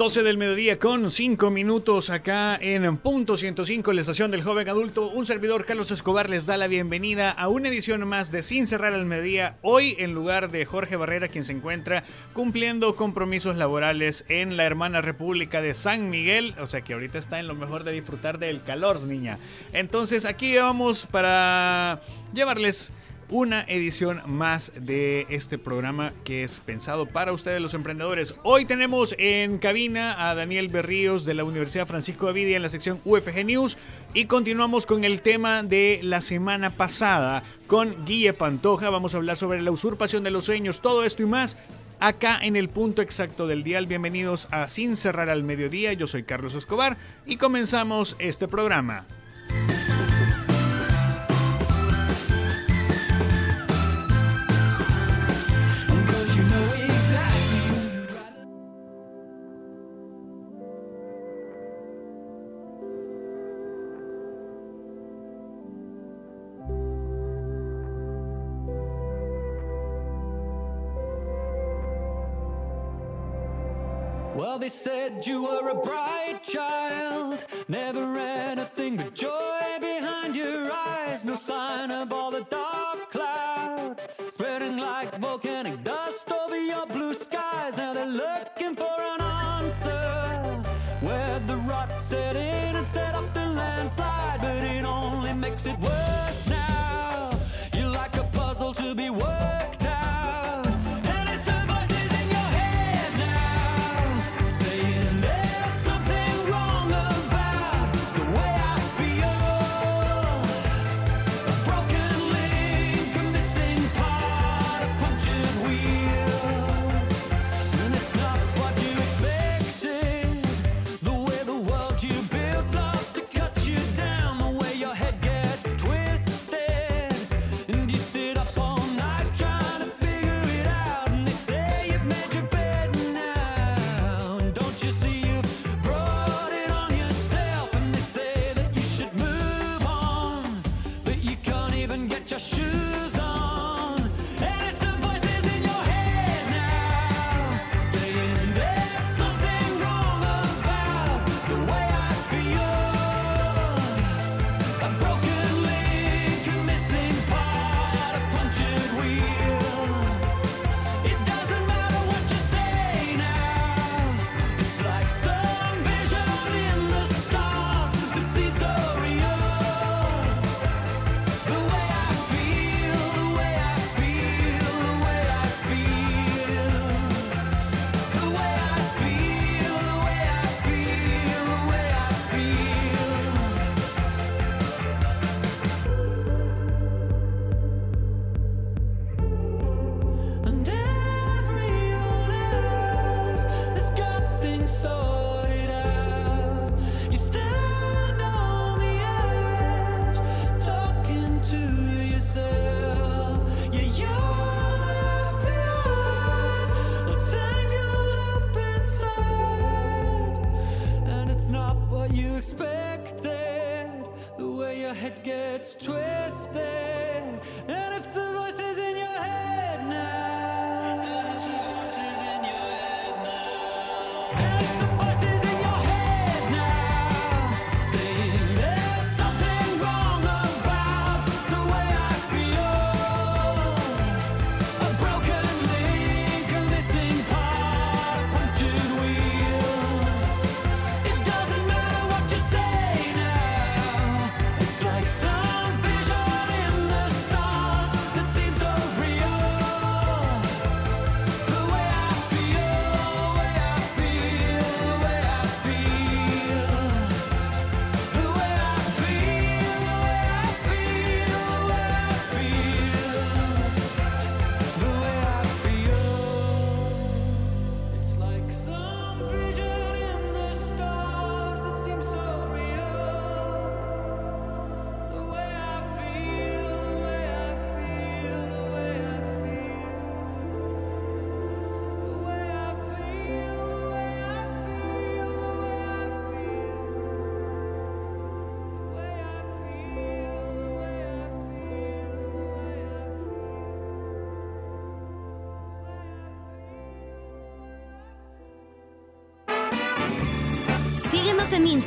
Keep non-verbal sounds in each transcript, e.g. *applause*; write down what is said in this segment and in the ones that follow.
12 del mediodía con 5 minutos acá en Punto 105, la estación del joven adulto. Un servidor, Carlos Escobar, les da la bienvenida a una edición más de Sin Cerrar al Mediodía. Hoy en lugar de Jorge Barrera, quien se encuentra cumpliendo compromisos laborales en la hermana República de San Miguel. O sea que ahorita está en lo mejor de disfrutar del calor, niña. Entonces aquí vamos para llevarles una edición más de este programa que es pensado para ustedes los emprendedores. Hoy tenemos en cabina a Daniel Berríos de la Universidad Francisco de Vidia en la sección UFG News y continuamos con el tema de la semana pasada con Guille Pantoja. Vamos a hablar sobre la usurpación de los sueños, todo esto y más acá en el punto exacto del día. Bienvenidos a Sin Cerrar al Mediodía. Yo soy Carlos Escobar y comenzamos este programa.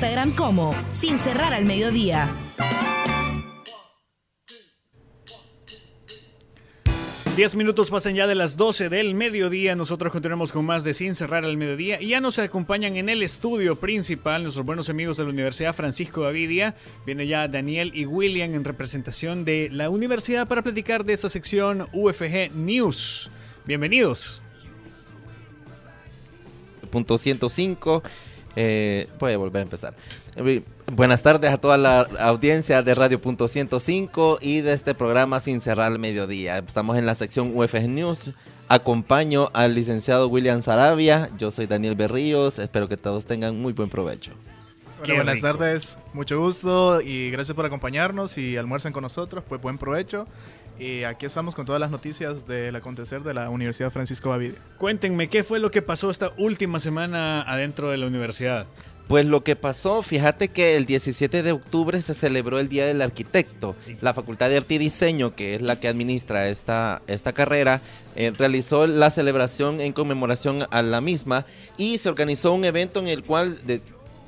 Instagram como Sin Cerrar al Mediodía. Diez minutos pasan ya de las 12 del mediodía. Nosotros continuamos con más de Sin Cerrar al Mediodía. Y ya nos acompañan en el estudio principal nuestros buenos amigos de la Universidad Francisco Gavidia. Viene ya Daniel y William en representación de la universidad para platicar de esta sección UFG News. Bienvenidos. Punto 105. Eh, voy a volver a empezar. Eh, Buenas tardes a toda la audiencia de Radio Punto 105 y de este programa Sin Cerrar al Mediodía. Estamos en la sección UFG News. Acompaño al licenciado William Sarabia. Yo soy Daniel Berríos. Espero que todos tengan muy buen provecho. Bueno, buenas rico. tardes, mucho gusto y gracias por acompañarnos y almuercen con nosotros, pues buen provecho. Y aquí estamos con todas las noticias del acontecer de la Universidad Francisco Gavidia. Cuéntenme, ¿qué fue lo que pasó esta última semana adentro de la universidad? Pues lo que pasó, fíjate que el 17 de octubre se celebró el Día del Arquitecto. La Facultad de Arte y Diseño, que es la que administra esta, esta carrera, eh, realizó la celebración en conmemoración a la misma y se organizó un evento en el cual de,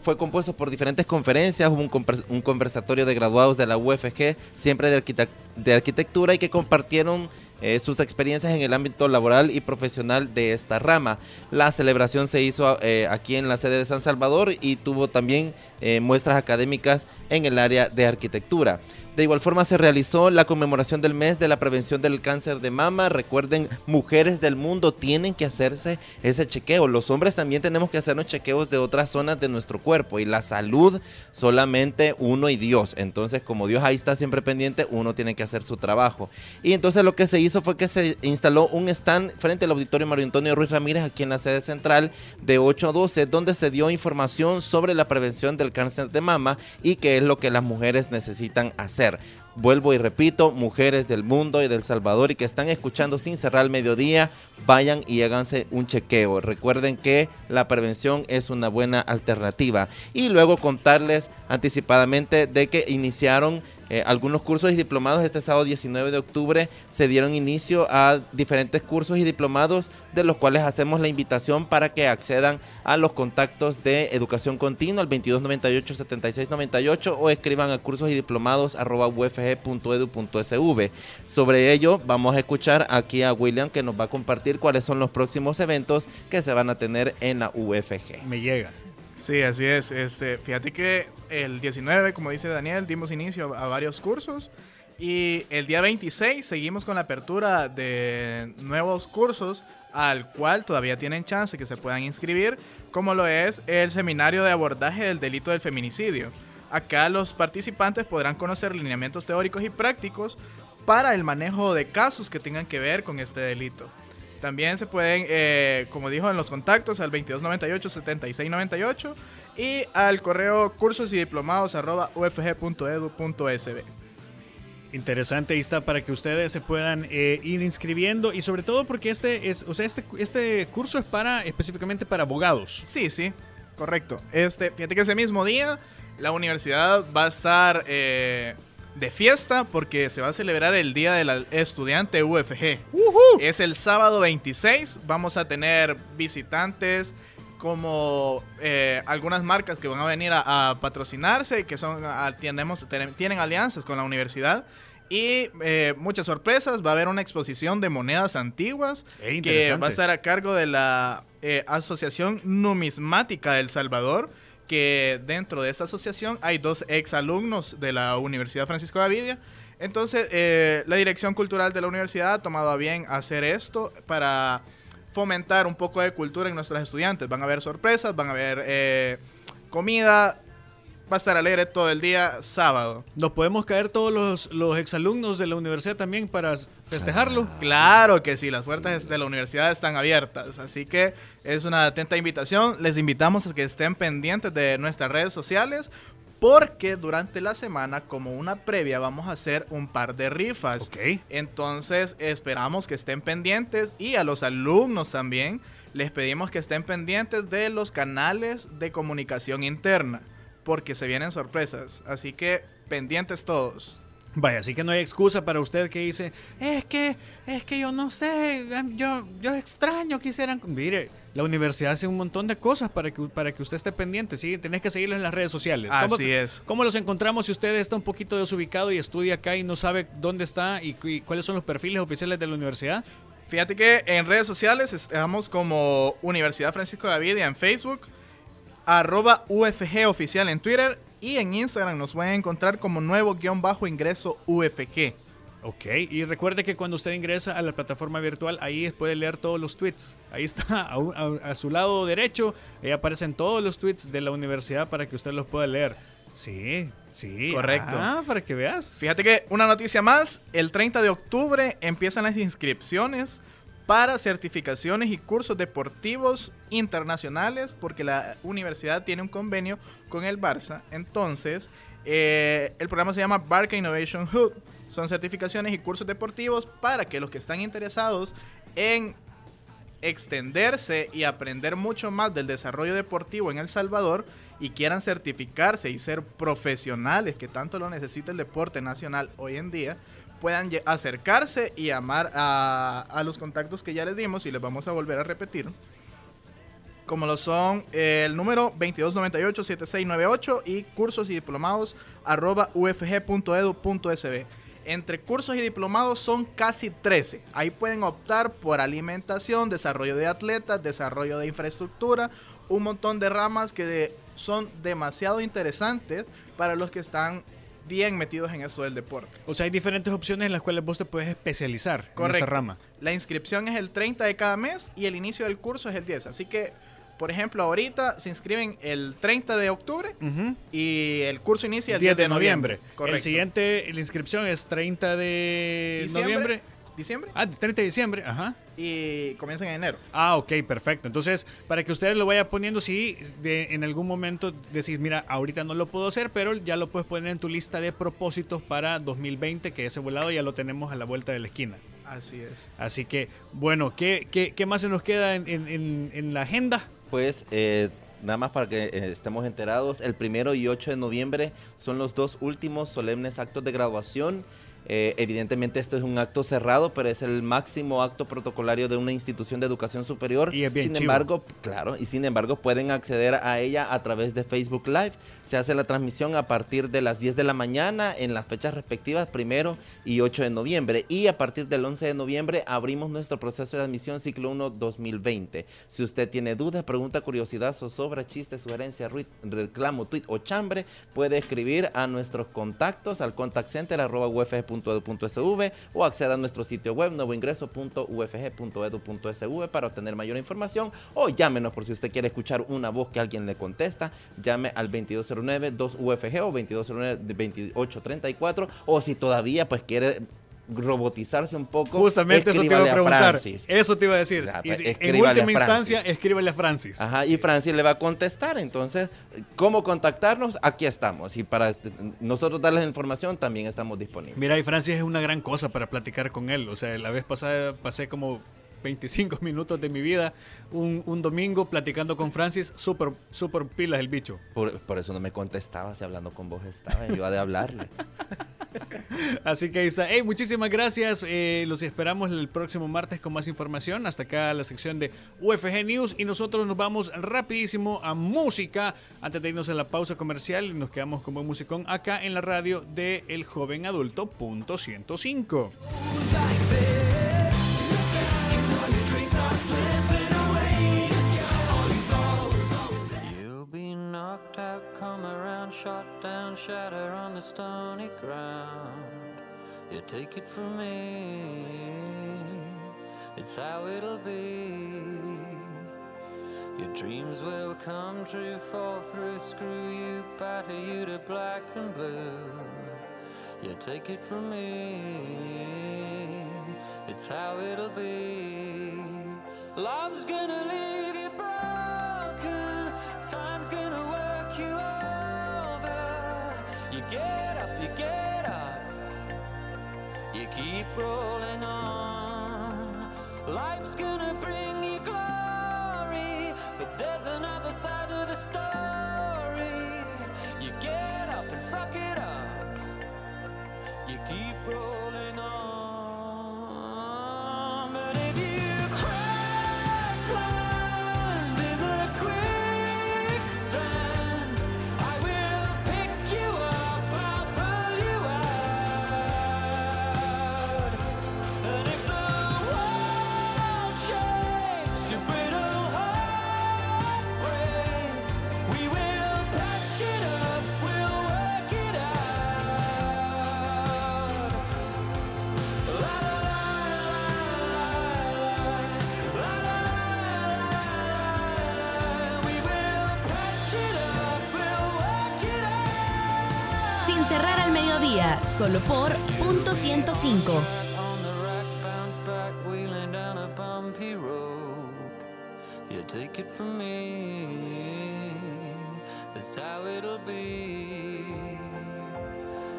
fue compuesto por diferentes conferencias, hubo un, conversatorio de graduados de la UFG, siempre de arquitectura, y que compartieron eh, sus experiencias en el ámbito laboral y profesional de esta rama. La celebración se hizo eh, aquí en la sede de San Salvador y tuvo también eh, muestras académicas en el área de arquitectura. De igual forma se realizó la conmemoración del mes de la prevención del cáncer de mama. Recuerden, mujeres del mundo tienen que hacerse ese chequeo. Los hombres también tenemos que hacernos chequeos de otras zonas de nuestro cuerpo. Y la salud solamente uno y Dios. Entonces, como Dios ahí está siempre pendiente, uno tiene que hacer su trabajo. Y entonces lo que se hizo fue que se instaló un stand frente al auditorio Mario Antonio Ruiz Ramírez aquí en la sede central de 8 a 12, donde se dio información sobre la prevención del cáncer de mama y qué es lo que las mujeres necesitan hacer hacer. Vuelvo y repito, mujeres del mundo y del Salvador y que están escuchando sin cerrar el mediodía, vayan y háganse un chequeo. Recuerden que la prevención es una buena alternativa. Y luego contarles anticipadamente de que iniciaron eh, algunos cursos y diplomados este sábado 19 de octubre se dieron inicio a diferentes cursos y diplomados de los cuales hacemos la invitación para que accedan a los contactos de educación continua al 2298 7698 o escriban a cursos y diplomados arroba ufg.edu.sv. Sobre ello vamos a escuchar aquí a William que nos va a compartir cuáles son los próximos eventos que se van a tener en la UFG. Me llega. Sí, así es. Este, fíjate que el 19, como dice Daniel, dimos inicio a varios cursos. Y el día 26 seguimos con la apertura de nuevos cursos al cual todavía tienen chance que se puedan inscribir, como lo es el seminario de abordaje del delito del feminicidio. Acá los participantes podrán conocer lineamientos teóricos y prácticos para el manejo de casos que tengan que ver con este delito. También se pueden, eh, como dijo en los contactos, al 2298-7698 y al correo cursos y diplomados arroba ufg.edu.sb. Interesante, ahí está para que ustedes se puedan eh, ir inscribiendo y sobre todo porque este es, o sea, este, este curso es para específicamente para abogados. Sí, sí, correcto. Este, fíjate que ese mismo día la universidad va a estar eh, de fiesta porque se va a celebrar el Día del Estudiante UFG. Uh -huh. Es el sábado 26. Vamos a tener visitantes como eh, algunas marcas que van a venir a, a patrocinarse y que son tienen alianzas con la universidad. Y eh, muchas sorpresas. Va a haber una exposición de monedas antiguas Eh, que va a estar a cargo de la eh, Asociación Numismática del Salvador que dentro de esta asociación hay dos exalumnos de la Universidad Francisco de Gavidia. Entonces, la Dirección Cultural de la Universidad ha tomado a bien hacer esto para fomentar un poco de cultura en nuestros estudiantes. Van a haber sorpresas, van a haber comida, va a estar alegre todo el día sábado. ¿Nos podemos caer todos los, los exalumnos de la universidad también para festejarlo? Claro que sí, las puertas sí. de la universidad están abiertas, así que es una atenta invitación. Les invitamos a que estén pendientes de nuestras redes sociales porque durante la semana, como una previa, vamos a hacer un par de rifas. Ok. Entonces esperamos que estén pendientes y a los alumnos también les pedimos que estén pendientes de los canales de comunicación interna porque se vienen sorpresas. Así que pendientes todos. Vaya, así que no hay excusa para usted que dice, es que, es que yo no sé, yo, yo extraño que hicieran... Mire, La universidad hace un montón de cosas para que, para que usted esté pendiente, ¿sí? Tenés que seguirlos en las redes sociales. ¿Cómo, Así es. ¿Cómo los encontramos si usted está un poquito desubicado y estudia acá y no sabe dónde está y, y cuáles son los perfiles oficiales de la universidad? Fíjate que en redes sociales estamos como Universidad Francisco Gavidia en Facebook, arroba UFG oficial en Twitter y en Instagram nos pueden encontrar como nuevo guion bajo ingreso UFG. Ok, y recuerde que cuando usted ingresa a la plataforma virtual, ahí puede leer todos los tweets. Ahí está, *laughs* a, un- a- a su lado derecho, ahí aparecen todos los tweets de la universidad para que usted los pueda leer. Sí, sí. Correcto. Ah, para que veas. Fíjate que una noticia más, el 30 de octubre empiezan las inscripciones para certificaciones y cursos deportivos internacionales porque la universidad tiene un convenio con el Barça. Entonces, eh, el programa se llama Barca Innovation Hub. Son certificaciones y cursos deportivos para que los que están interesados en extenderse y aprender mucho más del desarrollo deportivo en El Salvador y quieran certificarse y ser profesionales que tanto lo necesita el deporte nacional hoy en día, puedan acercarse y llamar a, los contactos que ya les dimos y les vamos a volver a repetir. Como lo son el número 2298-7698 y cursos y diplomados arroba ufg.edu.sb. Entre cursos y diplomados son casi 13. Ahí pueden optar por alimentación, desarrollo de atletas, desarrollo de infraestructura, un montón de ramas que son demasiado interesantes para los que están bien metidos en eso del deporte. O sea, hay diferentes opciones en las cuales vos te puedes especializar en esta Correcto. rama. La inscripción es el 30 de cada mes y el inicio del curso es el 10. Así que, por ejemplo, ahorita se inscriben el 30 de octubre Ujú. y el curso inicia el 10 de noviembre. Correcto. El siguiente, la inscripción es 30 de Diciembre. noviembre. Diciembre. Ah, 30 de diciembre, ajá. Y comienzan en enero. Ah, ok, perfecto. Entonces, para que ustedes lo vayan poniendo, si de, en algún momento decís, mira, ahorita no lo puedo hacer, pero ya lo puedes poner en tu lista de propósitos para 2020, que ese volado ya lo tenemos a la vuelta de la esquina. Así es. Así que, bueno, ¿qué, qué, qué más se nos queda en, en- en- en la agenda? Pues eh, nada más para que eh, estemos enterados, el primero y 8 de noviembre son los dos últimos solemnes actos de graduación. Eh, evidentemente esto es un acto cerrado, pero es el máximo acto protocolario de una institución de educación superior. Y es bien sin chivo. embargo, claro, y sin embargo pueden acceder a ella a través de Facebook Live. Se hace la transmisión a partir de las 10 de la mañana en las fechas respectivas, primero y 8 de noviembre. Y a partir del 11 de noviembre abrimos nuestro proceso de admisión ciclo 1 2020. Si usted tiene dudas, pregunta, curiosidad, zozobra, chiste, sugerencia, ruit- reclamo, tweet o chambre, puede escribir a nuestros contactos al contact center arroba ufg.edu.sv o acceda a nuestro sitio web nuevoingreso.ufg.edu.sv para obtener mayor información. O llámenos por si usted quiere escuchar una voz que alguien le contesta, llame al 2209-2UFG o 2209-2834 o si todavía pues quiere robotizarse un poco, Justamente eso te iba a preguntar. Eso te iba a decir. Y pues, en última instancia, escríbele a Francis. Ajá, y Francis le va a contestar. Entonces, ¿cómo contactarnos? Aquí estamos. Y para nosotros darles la información, también estamos disponibles. Mira, y Francis es una gran cosa para platicar con él. O sea, la vez pasada pasé como 25 *laughs* minutos de mi vida un, un domingo platicando con Francis. Súper, súper pilas el bicho. Por, por eso no me contestaba si hablando con vos estaba. Yo iba de hablarle. *laughs* *laughs* Así que ahí está. Muchísimas gracias. Eh, los esperamos el próximo martes con más información. Hasta acá la sección de UFG News. Y nosotros nos vamos rapidísimo a música. Antes de irnos a la pausa comercial, nos quedamos con buen musicón acá en la radio de El Joven Adulto, punto 105. Knocked out, come around, shot down, shatter on the stony ground. You take it from me, it's how it'll be. Your dreams will come true, fall through, screw you, batter you to black and blue. You take it from me, it's how it'll be. Love's gonna leave you over. You get up, you get up, you keep rolling on. Life's gonna bring you glory, but there's another side of the story. You get up and suck it up, you keep rolling on. But if you solo por punto 105. On the rack, bounce back, wheeling down a bumpy road. You take it from me, that's how it'll be.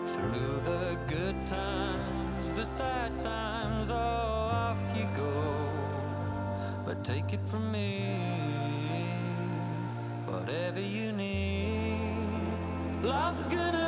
Through the good times, the sad times, oh, off you go. But take it from me, whatever you need. Love's gonna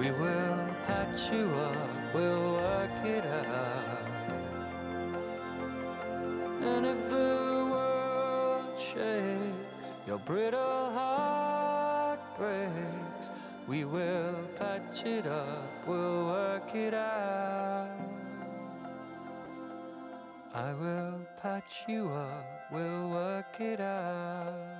We will patch you up, we'll work it out. And if the world shakes, your brittle heart breaks, we will patch it up, we'll work it out. I will patch you up, we'll work it out.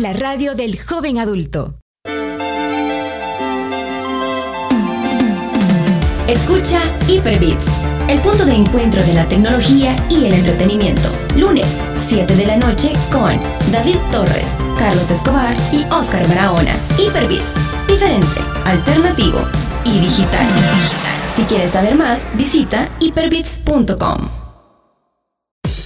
La radio del joven adulto. Escucha Hyperbits, el punto de encuentro de la tecnología y el entretenimiento. Lunes, 7 de la noche con David Torres, Carlos Escobar y Oscar Barahona. Hyperbits, diferente, alternativo y digital. Si quieres saber más, visita hyperbits.com.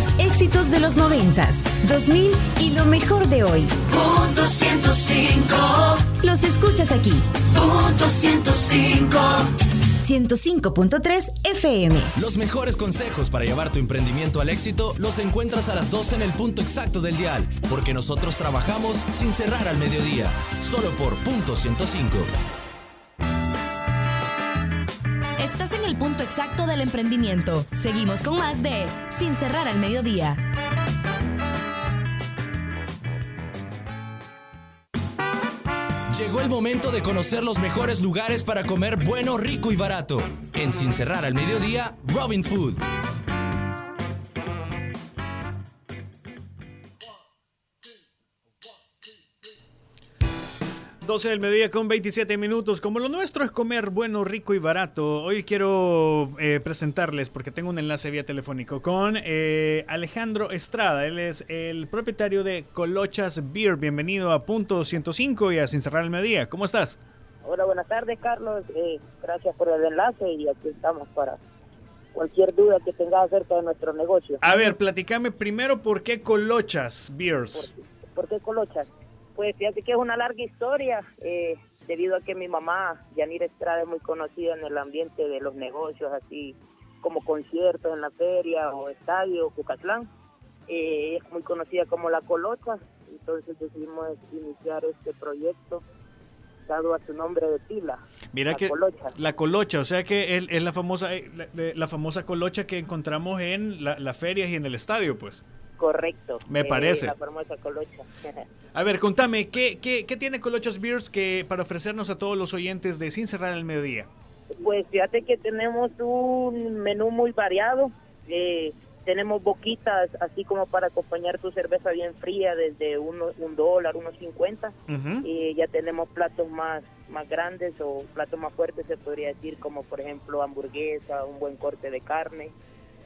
Los éxitos de los noventas, 2000 y lo mejor de hoy. Punto 105. Los escuchas aquí. Punto 105. 105.3 FM. Los mejores consejos para llevar tu emprendimiento al éxito los encuentras a las 12 en el punto exacto del dial, porque nosotros trabajamos sin cerrar al mediodía, solo por punto 105. El punto exacto del emprendimiento. Seguimos con más de Sin cerrar al mediodía. Llegó el momento de conocer los mejores lugares para comer bueno, rico y barato. En Sin cerrar al mediodía, Robin Food. 12 del mediodía con 27 minutos. Como lo nuestro es comer bueno, rico y barato, hoy quiero eh, presentarles, porque tengo un enlace vía telefónico, con eh, Alejandro Estrada. Él es el propietario de Colochas Beer. Bienvenido a Punto 105 y a Sin Cerrar el Mediodía. ¿Cómo estás? Hola, buenas tardes, Carlos. Eh, gracias por el enlace y aquí estamos para cualquier duda que tengas acerca de nuestro negocio. A ver, platícame primero por qué Colochas Beers. ¿Por qué Colochas? Pues fíjate que es una larga historia, eh, debido a que mi mamá, Yanira Estrada, es muy conocida en el ambiente de los negocios, así como conciertos en la feria o estadio, Cucatlán. Eh, es muy conocida como La Colocha, entonces decidimos iniciar este proyecto dado a su nombre de pila. Mira la que Colocha. la colocha, o sea que es, es la famosa eh, la, la famosa colocha que encontramos en la- las ferias y en el estadio, pues. Correcto. Me Eh, parece. La famosa Colocha. *laughs* A ver, contame, ¿qué, qué, qué tiene Colochas Beers que para ofrecernos a todos los oyentes de Sin Cerrar el Mediodía? Pues fíjate que tenemos un menú muy variado. eh, tenemos boquitas así como para acompañar tu cerveza bien fría desde uno, un dólar, unos cincuenta. Ujú. Y ya tenemos platos más, más grandes o platos más fuertes, se podría decir, como por ejemplo hamburguesa, un buen corte de carne.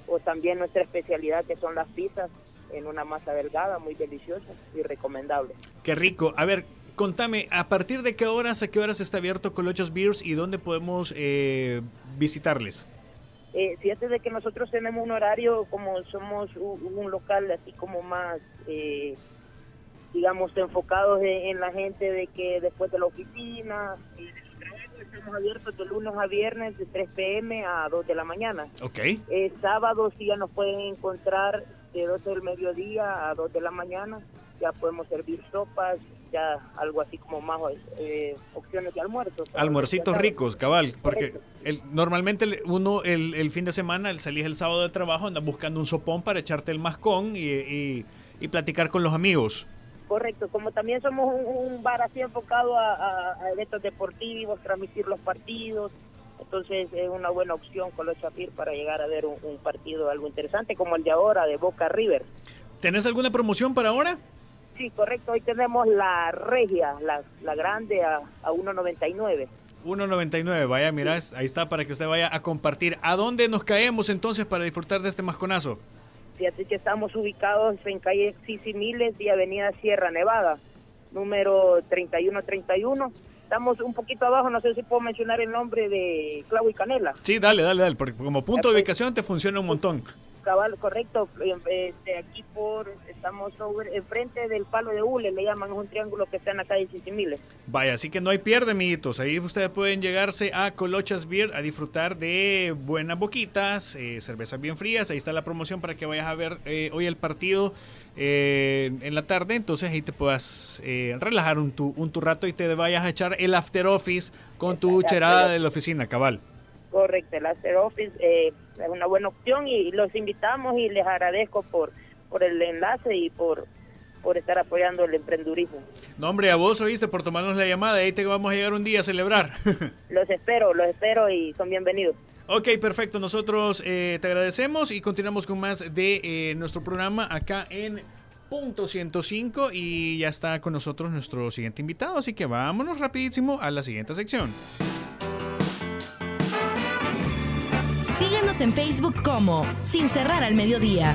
O también nuestra especialidad que son las pizzas en una masa delgada, muy deliciosa y recomendable. Qué rico. A ver, contame, ¿a partir de qué horas, a qué horas está abierto Colochas Beers y dónde podemos eh, visitarles? Eh, fíjate de que nosotros tenemos un horario como somos un, un local así como más, eh, digamos, enfocados en, en la gente de que después de la oficina, eh, estamos abiertos de lunes a viernes de 3 pm a 2 de la mañana. Ok. Eh, sábados sí ya nos pueden encontrar de 12 del mediodía a 2 de la mañana. Ya podemos servir sopas, ya algo así como más eh, opciones de almuerzo. Almuercitos ricos, cabal, porque el, normalmente uno el, el fin de semana, el salís el sábado de trabajo, andas buscando un sopón para echarte el mascón y, y- y platicar con los amigos. Correcto, como también somos un, un bar así enfocado a, a- a eventos deportivos, transmitir los partidos, entonces es una buena opción con los Chapir para llegar a ver un, un partido algo interesante como el de ahora de Boca River. ¿Tenés alguna promoción para ahora? Sí, correcto, hoy tenemos la regia, la, la grande a, a 1.99. 1.99, vaya, mirá, ahí está para que usted vaya a compartir. ¿A dónde nos caemos entonces para disfrutar de este masconazo? Fíjate que estamos ubicados en calle Sisimiles y avenida Sierra Nevada, número 3131. Estamos un poquito abajo, no sé si puedo mencionar el nombre de Clavo y Canela. Sí, dale, dale, dale, porque como punto de ubicación te funciona un montón. Cabal, correcto. eh, de aquí por, estamos sobre, enfrente del palo de hule, le llaman, es un triángulo que está en la calle. Vaya, así que no hay pierde, amiguitos. Ahí ustedes pueden llegarse a Colochas Beer a disfrutar de buenas boquitas, eh, cervezas bien frías. Ahí está la promoción para que vayas a ver eh, hoy el partido eh, en la tarde. Entonces ahí te puedas eh, relajar un tu, un tu rato y te vayas a echar el after office con tu cherada de la oficina, cabal. Correcto, el After Office eh, es una buena opción y los invitamos y les agradezco por, por el enlace y por, por estar apoyando el emprendurismo. No, hombre, a vos oíste por tomarnos la llamada. Ahí te vamos a llegar un día a celebrar. *laughs* Los espero, los espero y son bienvenidos. Ok, perfecto. Nosotros eh, te agradecemos y continuamos con más de eh, nuestro programa acá en Punto 105 y ya está con nosotros nuestro siguiente invitado, así que vámonos rapidísimo a la siguiente sección. Síguenos en Facebook como Sin Cerrar al Mediodía.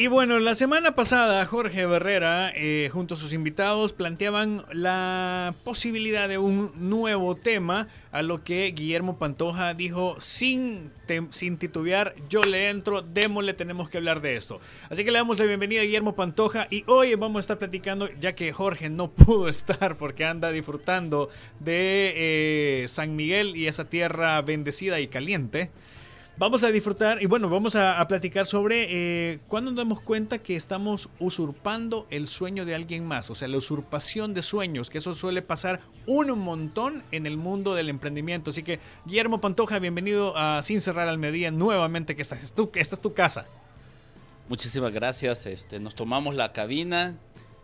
Y bueno, la semana pasada Jorge Barrera, eh, junto a sus invitados, planteaban la posibilidad de un nuevo tema, a lo que Guillermo Pantoja dijo sin, sin titubear, yo le entro, démosle, tenemos que hablar de esto. Así que le damos la bienvenida a Guillermo Pantoja y hoy vamos a estar platicando, ya que Jorge no *laughs* pudo estar porque anda disfrutando de eh, San Miguel y esa tierra bendecida y caliente. Vamos a disfrutar y bueno, vamos a, a platicar sobre eh, cuándo nos damos cuenta que estamos usurpando el sueño de alguien más, o sea, la usurpación de sueños, que eso suele pasar un montón en el mundo del emprendimiento. Así que, Guillermo Pantoja, bienvenido a Sin Cerrar al Mediodía nuevamente, que esta es tu, esta es tu casa. Muchísimas gracias. Este, nos tomamos la cabina.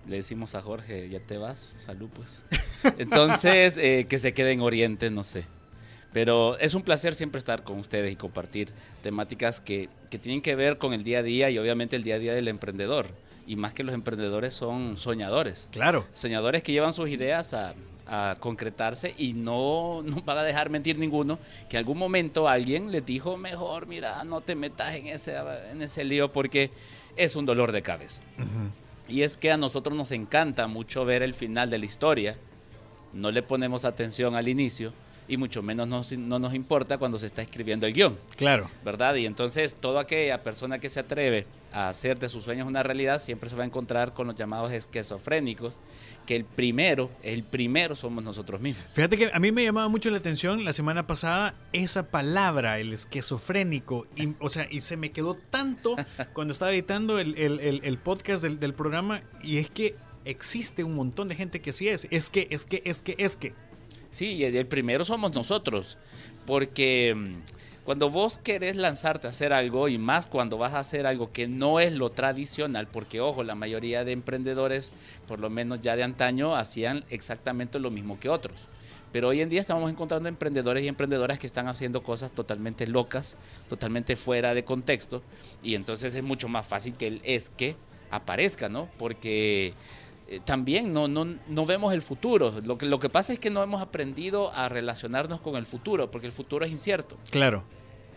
Le decimos a Jorge, ya te vas, salud pues. *laughs* Entonces, eh, que se quede en Oriente, no sé. Pero es un placer siempre estar con ustedes y compartir temáticas que, que tienen que ver con el día a día y obviamente el día a día del emprendedor. Y más que los emprendedores son soñadores. Claro. Soñadores que llevan sus ideas a, a concretarse y no nos van a dejar mentir ninguno que en algún momento alguien les dijo mejor mira no te metas en ese en ese lío porque es un dolor de cabeza y es que a nosotros nos encanta mucho ver el final de la historia no le ponemos atención al inicio y mucho menos nos- no nos importa cuando se está escribiendo el guion Claro. ¿verdad? Y entonces toda aquella persona que se atreve a hacer de sus sueños una realidad siempre se va a encontrar con los llamados esquizofrénicos, que el primero, el primero somos nosotros mismos. Fíjate que a mí me llamaba mucho la atención la semana pasada esa palabra, el esquizofrénico. Y, o sea, y se me quedó tanto *laughs* cuando estaba editando el, el- el- el podcast del, del programa. Y es que existe un montón de gente que sí es. Es que, es que, es que, es que. Sí, el primero somos nosotros, porque mm, cuando vos querés lanzarte a hacer algo y más cuando vas a hacer algo que no es lo tradicional, porque ojo, la mayoría de emprendedores, por lo menos ya de antaño, hacían exactamente lo mismo que otros. Pero hoy en día estamos encontrando emprendedores y emprendedoras que están haciendo cosas totalmente locas, totalmente fuera de contexto, y entonces es mucho más fácil que el es que aparezca, ¿no? Porque eh, también no, no, no vemos el futuro. Lo que, lo que pasa es que no hemos aprendido a relacionarnos con el futuro, porque el futuro es incierto. Claro.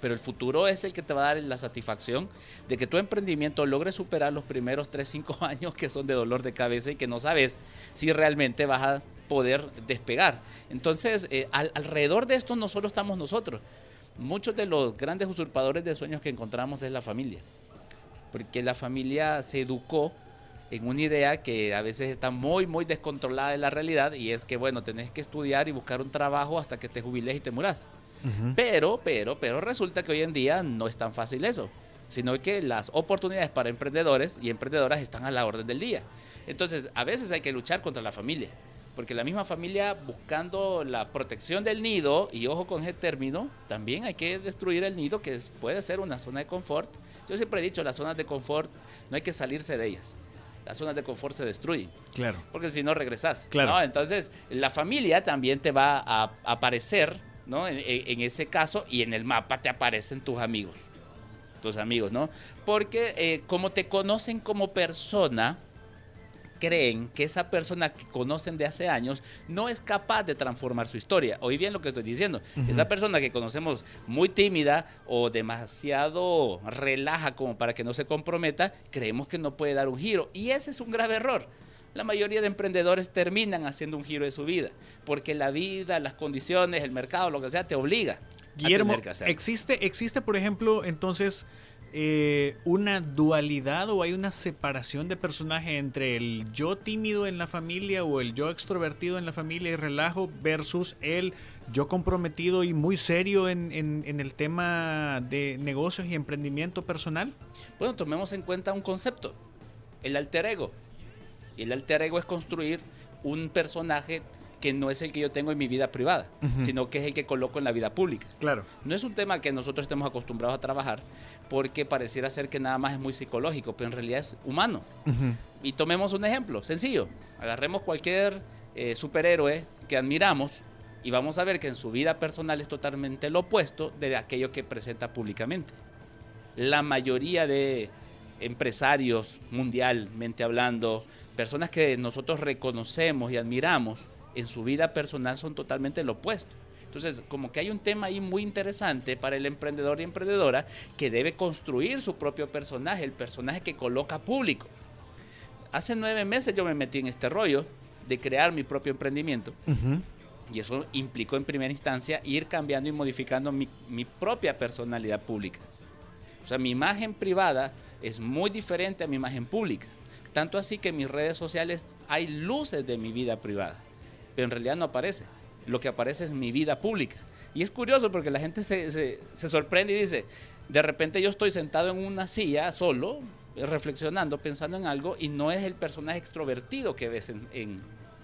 Pero el futuro es el que te va a dar la satisfacción de que tu emprendimiento logre superar los primeros 3, 5 *laughs* años que son de dolor de cabeza y que no sabes si realmente vas a poder despegar. Entonces, eh, al- alrededor de esto no solo estamos nosotros. Muchos de los grandes usurpadores de sueños que encontramos es la familia. Porque la familia se educó en una idea que a veces está muy, muy descontrolada de la realidad y es que, bueno, tenés que estudiar y buscar un trabajo hasta que te jubiles y te muras. Pero, pero, pero resulta que hoy en día no es tan fácil eso, sino que las oportunidades para emprendedores y emprendedoras están a la orden del día. Entonces, a veces hay que luchar contra la familia, porque la misma familia buscando la protección del nido, y ojo con ese término, también hay que destruir el nido, que puede ser una zona de confort. Yo siempre he dicho, las zonas de confort no hay que salirse de ellas. Las zonas de confort se destruyen Claro. porque si no regresas. Claro. ¿no? Entonces, la familia también te va a aparecer, ¿no? En, en- en ese caso, y en el mapa te aparecen tus amigos. Tus amigos, ¿no? Porque eh, como te conocen como persona, creen que esa persona que conocen de hace años no es capaz de transformar su historia. Oí bien lo que estoy diciendo. Esa persona que conocemos muy tímida o demasiado relaja como para que no se comprometa, creemos que no puede dar un giro. Y ese es un grave error. La mayoría de emprendedores terminan haciendo un giro de su vida, porque la vida, las condiciones, el mercado, lo que sea, te obliga Guillermo, a tener que hacerlo. ¿existe, existe, por ejemplo, entonces eh, una dualidad o hay una separación de personaje entre el yo tímido en la familia o el yo extrovertido en la familia y relajo versus el yo comprometido y muy serio en, el tema de negocios y emprendimiento personal? Bueno, tomemos en cuenta un concepto, el alter ego. Y el alter ego es construir un personaje que no es el que yo tengo en mi vida privada, sino que es el que coloco en la vida pública. Claro. No es un tema que nosotros estemos acostumbrados a trabajar porque pareciera ser que nada más es muy psicológico, pero en realidad es humano. Y tomemos un ejemplo sencillo. Agarremos cualquier eh, superhéroe que admiramos y vamos a ver que en su vida personal es totalmente lo opuesto de aquello que presenta públicamente. La mayoría de empresarios mundialmente hablando, personas que nosotros reconocemos y admiramos, en su vida personal son totalmente lo opuesto. Entonces, como que hay un tema ahí muy interesante para el emprendedor y emprendedora que debe construir su propio personaje, el personaje que coloca público. Hace nueve meses yo me metí en este rollo de crear mi propio emprendimiento. Y eso implicó en primera instancia ir cambiando y modificando mi, mi propia personalidad pública. O sea, mi imagen privada es muy diferente a mi imagen pública. Tanto así que en mis redes sociales hay luces de mi vida privada, pero en realidad no aparece. Lo que aparece es mi vida pública. Y es curioso porque la gente se, se- se sorprende y dice, de repente yo estoy sentado en una silla solo, reflexionando, pensando en algo, y no es el personaje extrovertido que ves en, en-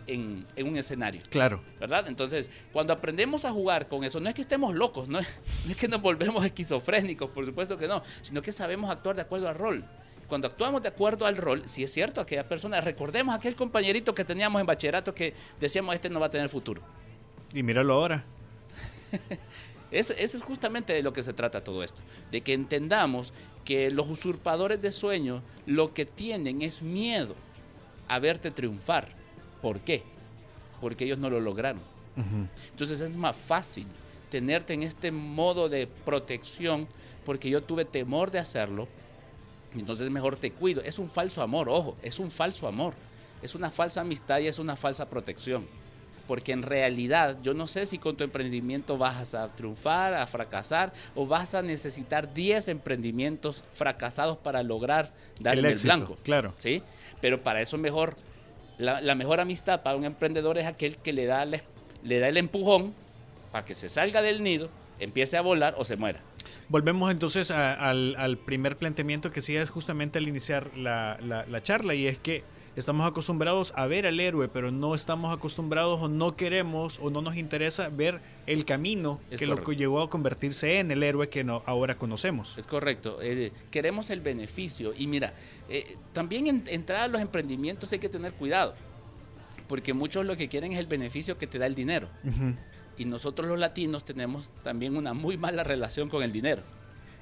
en- en un escenario. Claro. ¿verdad? Entonces, cuando aprendemos a jugar con eso, no es que estemos locos, no es, *laughs* no es que nos volvemos esquizofrénicos, por supuesto que no, sino que sabemos actuar de acuerdo al rol. Cuando actuamos de acuerdo al rol, si es cierto, aquella persona, recordemos aquel compañerito que teníamos en bachillerato que decíamos, este no va a tener futuro. Y míralo ahora. *laughs* Es- Eso es justamente de lo que se trata todo esto, de que entendamos que los usurpadores de sueños lo que tienen es miedo a verte triunfar. ¿Por qué? porque ellos no lo lograron. Entonces es más fácil tenerte en este modo de protección porque yo tuve temor de hacerlo. Entonces mejor te cuido. Es un falso amor, ojo, es un falso amor. Es una falsa amistad y es una falsa protección. Porque en realidad yo no sé si con tu emprendimiento vas a triunfar, a fracasar o vas a necesitar 10 emprendimientos fracasados para lograr dar El el blanco. claro. ¿sí? Pero para eso mejor, la, la mejor amistad para un emprendedor es aquel que le da, le da el empujón para que se salga del nido, empiece a volar o se muera. Volvemos entonces a- al, al primer planteamiento que es justamente al iniciar la, la- la charla y es que estamos acostumbrados a ver al héroe, pero no estamos acostumbrados o no queremos o no nos interesa ver el camino Es que lo correcto. que llegó a convertirse en el héroe que no, ahora conocemos. Es correcto. eh, queremos el beneficio. Y mira, eh, también en, entrar a los emprendimientos hay que tener cuidado. Porque muchos lo que quieren es el beneficio que te da el dinero. Y nosotros los latinos tenemos también una muy mala relación con el dinero.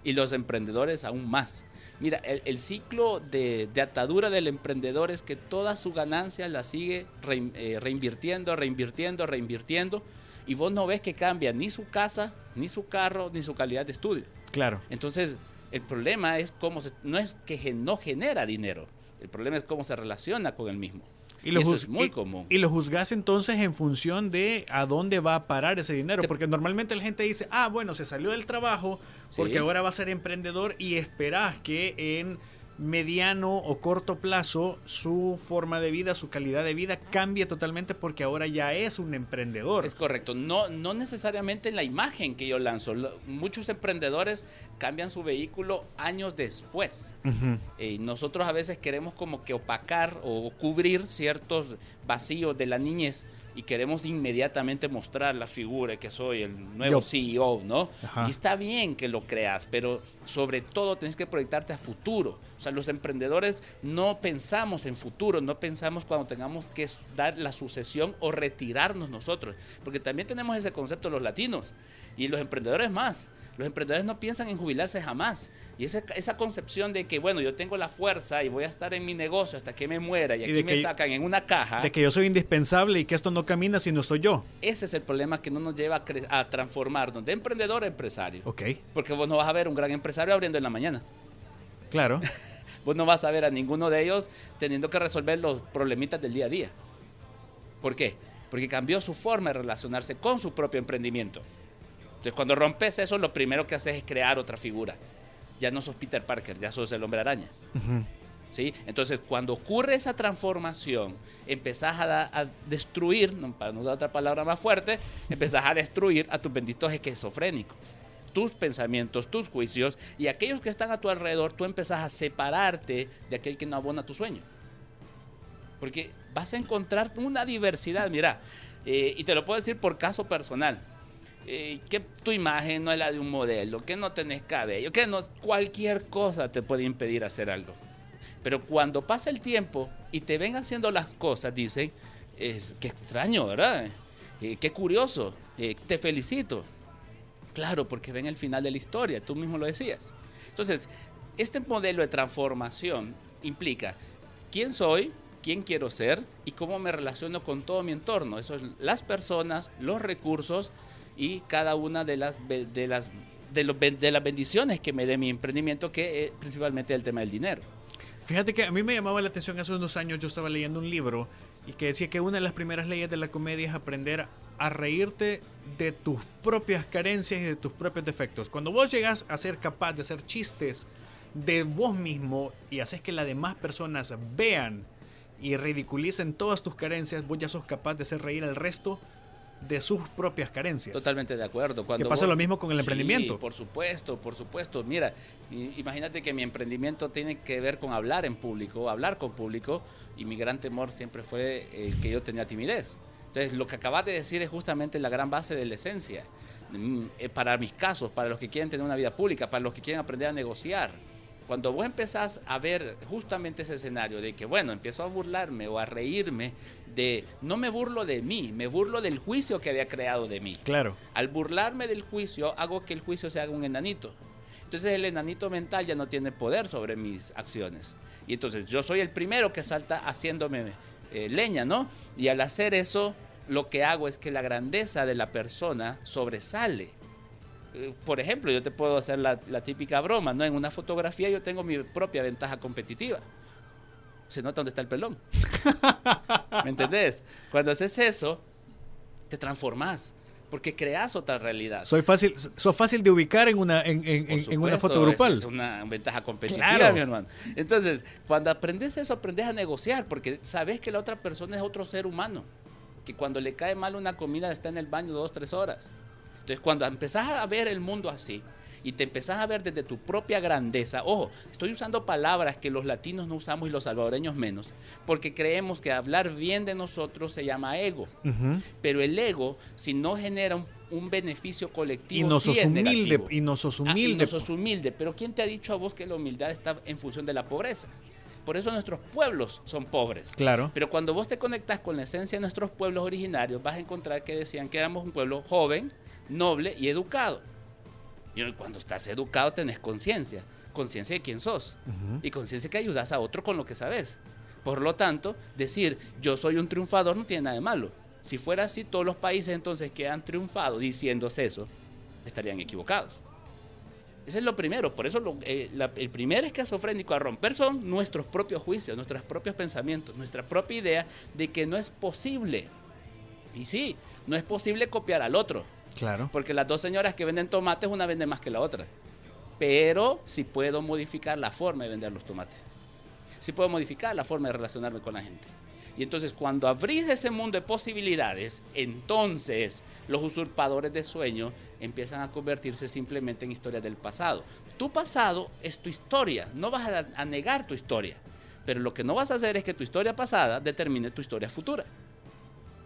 Y los emprendedores aún más. Mira, el, el ciclo de, de atadura del emprendedor es que toda su ganancia la sigue rein- eh, reinvirtiendo, reinvirtiendo, reinvirtiendo. Y vos no ves que cambia ni su casa, ni su carro, ni su calidad de estudio. Claro. Entonces, el problema es cómo se, no es que no genera dinero, el problema es cómo se relaciona con el mismo. Y, lo eso juz- es muy y- común. Y lo juzgas entonces en función de a dónde va a parar ese dinero. Porque normalmente la gente dice, ah, bueno, se salió del trabajo porque Sí. ahora va a ser emprendedor y esperas que en mediano o corto plazo su forma de vida, su calidad de vida cambie totalmente porque ahora ya es un emprendedor. Es correcto, no, no necesariamente en la imagen que yo lanzo. Muchos emprendedores cambian su vehículo años después. Eh, nosotros a veces queremos como que opacar o cubrir ciertos vacíos de la niñez y queremos inmediatamente mostrar la figura que soy el nuevo Yo. CEO, ¿no? Ajá. Y está bien que lo creas, pero sobre todo tienes que proyectarte a futuro. O sea, los emprendedores no pensamos en futuro, no pensamos cuando tengamos que dar la sucesión o retirarnos nosotros, porque también tenemos ese concepto los latinos y los emprendedores más. Los emprendedores no piensan en jubilarse jamás. Y esa, esa concepción de que, bueno, yo tengo la fuerza y voy a estar en mi negocio hasta que me muera y Y aquí me sacan en una caja. De que yo soy indispensable y que esto no camina si no soy yo. Ese es el problema que no nos lleva a, cre- a transformarnos de emprendedor a empresario. Ok, Porque vos no vas a ver un gran empresario abriendo en la mañana. claro. *laughs* Vos no vas a ver a ninguno de ellos teniendo que resolver los problemitas del día a día. ¿Por qué? Porque cambió su forma de relacionarse con su propio emprendimiento. Entonces, cuando rompes eso, lo primero que haces es crear otra figura. Ya no sos Peter Parker, ya sos el hombre araña. ¿Sí? Entonces, cuando ocurre esa transformación, empezás a, da- a destruir, no, para no usar otra palabra más fuerte, empezás a destruir a tus benditos esquizofrénicos. Tus pensamientos, tus juicios y aquellos que están a tu alrededor, tú empezás a separarte de aquel que no abona tu sueño. Porque vas a encontrar una diversidad, mira, eh, y te lo puedo decir por caso personal. Eh, que tu imagen no es la de un modelo, que no tenés cabello, que no, cualquier cosa te puede impedir hacer algo. Pero cuando pasa el tiempo y te ven haciendo las cosas, dicen, eh, qué extraño, ¿verdad? Eh, qué curioso, eh, te felicito. Claro, porque ven el final de la historia, tú mismo lo decías. Entonces, este modelo de transformación implica quién soy, quién quiero ser y cómo me relaciono con todo mi entorno. Eso es las personas, los recursos y cada una de las, de las, de los de las bendiciones que me dé mi emprendimiento, que es principalmente el tema del dinero. Fíjate que a mí me llamaba la atención hace unos años, yo estaba leyendo un libro y que decía que una de las primeras leyes de la comedia es aprender a reírte de tus propias carencias y de tus propios defectos. Cuando vos llegas a ser capaz de hacer chistes de vos mismo y haces que las demás personas vean y ridiculicen todas tus carencias, vos ya sos capaz de hacer reír al resto de sus propias carencias. Totalmente de acuerdo. Cuando pasa vos- lo mismo con el Sí, emprendimiento. Por supuesto, por supuesto. Mira, imagínate que mi emprendimiento tiene que ver con hablar en público, hablar con público, y mi gran temor siempre fue eh, que yo tenía timidez. Entonces, lo que acabas de decir es justamente la gran base de la esencia. Mm, eh, Para mis casos, para los que quieren tener una vida pública, para los que quieren aprender a negociar. Cuando vos empezás a ver justamente ese escenario de que, bueno, empiezo a burlarme o a reírme de, no me burlo de mí, me burlo del juicio que había creado de mí. Claro. Al burlarme del juicio, hago que el juicio se haga un enanito. Entonces el enanito mental ya no tiene poder sobre mis acciones. Y entonces yo soy el primero que salta haciéndome eh, leña, ¿no? Y al hacer eso, lo que hago es que la grandeza de la persona sobresale. Por ejemplo, yo te puedo hacer la, la típica broma, ¿no? En una fotografía yo tengo mi propia ventaja competitiva. Se nota dónde está el pelón. ¿Me entendés? Cuando haces eso, te transformas. Porque creas otra realidad. Soy fácil, sos fácil de ubicar en una, en, en- en- en una foto grupal. Es una ventaja competitiva, Claro. mi hermano. Entonces, cuando aprendes eso, aprendes a negociar, porque sabes que la otra persona es otro ser humano. Que cuando le cae mal una comida está en el baño dos, tres horas. Entonces, cuando empezás a ver el mundo así y te empezás a ver desde tu propia grandeza, ojo, estoy usando palabras que los latinos no usamos y los salvadoreños menos, porque creemos que hablar bien de nosotros se llama ego. Pero el ego, si no genera un, un beneficio colectivo, Y no sos humilde, y no sos Ah, y humilde. no sos humilde. Pero ¿quién te ha dicho a vos que la humildad está en función de la pobreza? Por eso nuestros pueblos son pobres. Claro. Pero cuando vos te conectas con la esencia de nuestros pueblos originarios, vas a encontrar que decían que éramos un pueblo joven, noble y educado. Y cuando estás educado tenés conciencia. Conciencia de quién sos. Y conciencia que ayudas a otro con lo que sabes. Por lo tanto, decir yo soy un triunfador no tiene nada de malo. Si fuera así, todos los países entonces que han triunfado diciéndose eso, estarían equivocados. Ese es lo primero. Por eso lo- eh, la- el primer esquizofrénico a romper son nuestros propios juicios, nuestros propios pensamientos, nuestra propia idea de que no es posible. Y sí, no es posible copiar al otro. Claro. Porque las dos señoras que venden tomates, una vende más que la otra. Pero sí puedo modificar la forma de vender los tomates. Sí puedo modificar la forma de relacionarme con la gente. Y entonces cuando abrís ese mundo de posibilidades, entonces los usurpadores de sueño empiezan a convertirse simplemente en historias del pasado. Tu pasado es tu historia, no vas a, a negar tu historia. Pero lo que no vas a hacer es que tu historia pasada determine tu historia futura.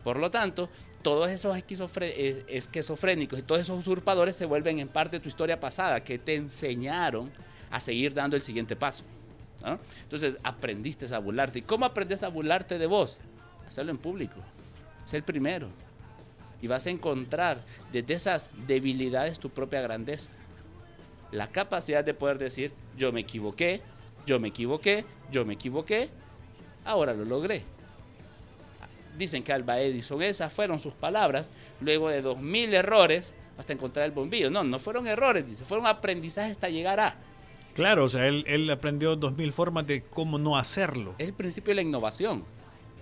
Por lo tanto, todos esos eh, esquizofrénicos y todos esos usurpadores se vuelven en parte de tu historia pasada que te enseñaron a seguir dando el siguiente paso. Entonces, aprendiste a burlarte. ¿Y cómo aprendes a burlarte de vos? Hacerlo en público. Sé el primero. Y vas a encontrar desde esas debilidades tu propia grandeza. La capacidad de poder decir, yo me equivoqué, yo me equivoqué, yo me equivoqué, ahora lo logré. Dicen que Alba Edison, esas fueron sus palabras, luego de dos mil errores hasta encontrar el bombillo. No, no fueron errores, dice, fueron aprendizajes hasta llegar a. Claro, o sea, él, él aprendió dos mil formas de cómo no hacerlo. Es el principio de la innovación.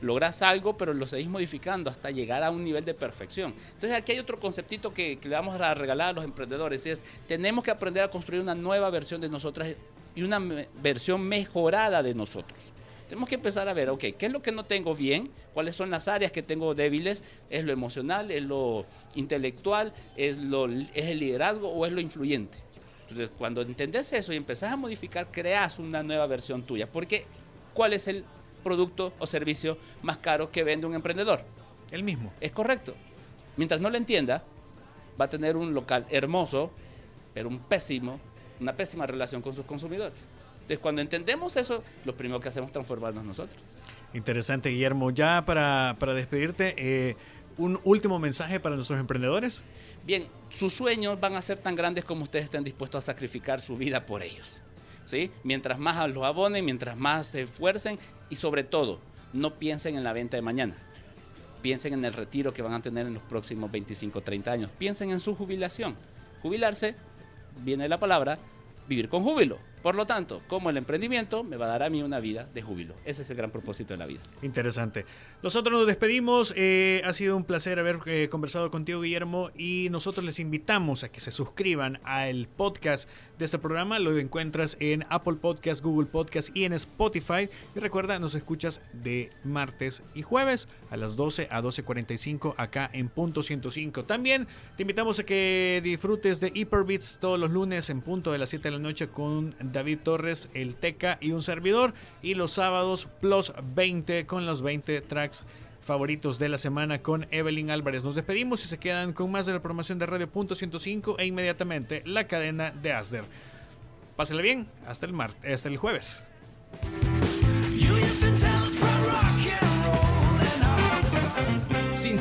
Logras algo, pero lo seguís modificando hasta llegar a un nivel de perfección. Entonces aquí hay otro conceptito que, que le vamos a regalar a los emprendedores, y es tenemos que aprender a construir una nueva versión de nosotras y una versión mejorada de nosotros. Tenemos que empezar a ver, ok, ¿qué es lo que no tengo bien? ¿Cuáles son las áreas que tengo débiles? ¿Es lo emocional? ¿Es lo intelectual? ¿Es, lo, ¿Es el liderazgo o es lo influyente? Entonces, cuando entendés eso y empezás a modificar, creas una nueva versión tuya. Porque, ¿cuál es el producto o servicio más caro que vende un emprendedor? El mismo. Es correcto. Mientras no lo entienda, va a tener un local hermoso, pero un pésimo, una pésima relación con sus consumidores. Entonces, cuando entendemos eso, lo primero que hacemos es transformarnos nosotros. Interesante, Guillermo. Ya para, para despedirte, eh, un último mensaje para nuestros emprendedores. Bien, sus sueños van a ser tan grandes como ustedes estén dispuestos a sacrificar su vida por ellos. ¿sí? Mientras más los abonen, mientras más se esfuercen y sobre todo, no piensen en la venta de mañana. Piensen en el retiro que van a tener en los próximos 25 o 30 años. Piensen en su jubilación. Jubilarse, viene la palabra, vivir con júbilo. Por lo tanto, como el emprendimiento me va a dar a mí una vida de júbilo. Ese es el gran propósito de la vida. Interesante. Nosotros nos despedimos. eh, ha sido un placer haber eh, conversado contigo, Guillermo. Y nosotros les invitamos a que se suscriban al podcast de este programa. Lo encuentras en Apple Podcast, Google Podcast y en Spotify. Y recuerda, nos escuchas de martes y jueves a las 12 a 12.45 acá en punto 105. También te invitamos a que disfrutes de Hyperbeats todos los lunes en punto de las 7 de la noche con David Torres, el Teca y un servidor. Y los sábados plus 20 con los 20 tracks favoritos de la semana con Evelyn Álvarez. Nos despedimos y se quedan con más de la programación de Radio Punto 105 e inmediatamente la cadena de Asder. Pásale bien, hasta el, hasta el jueves.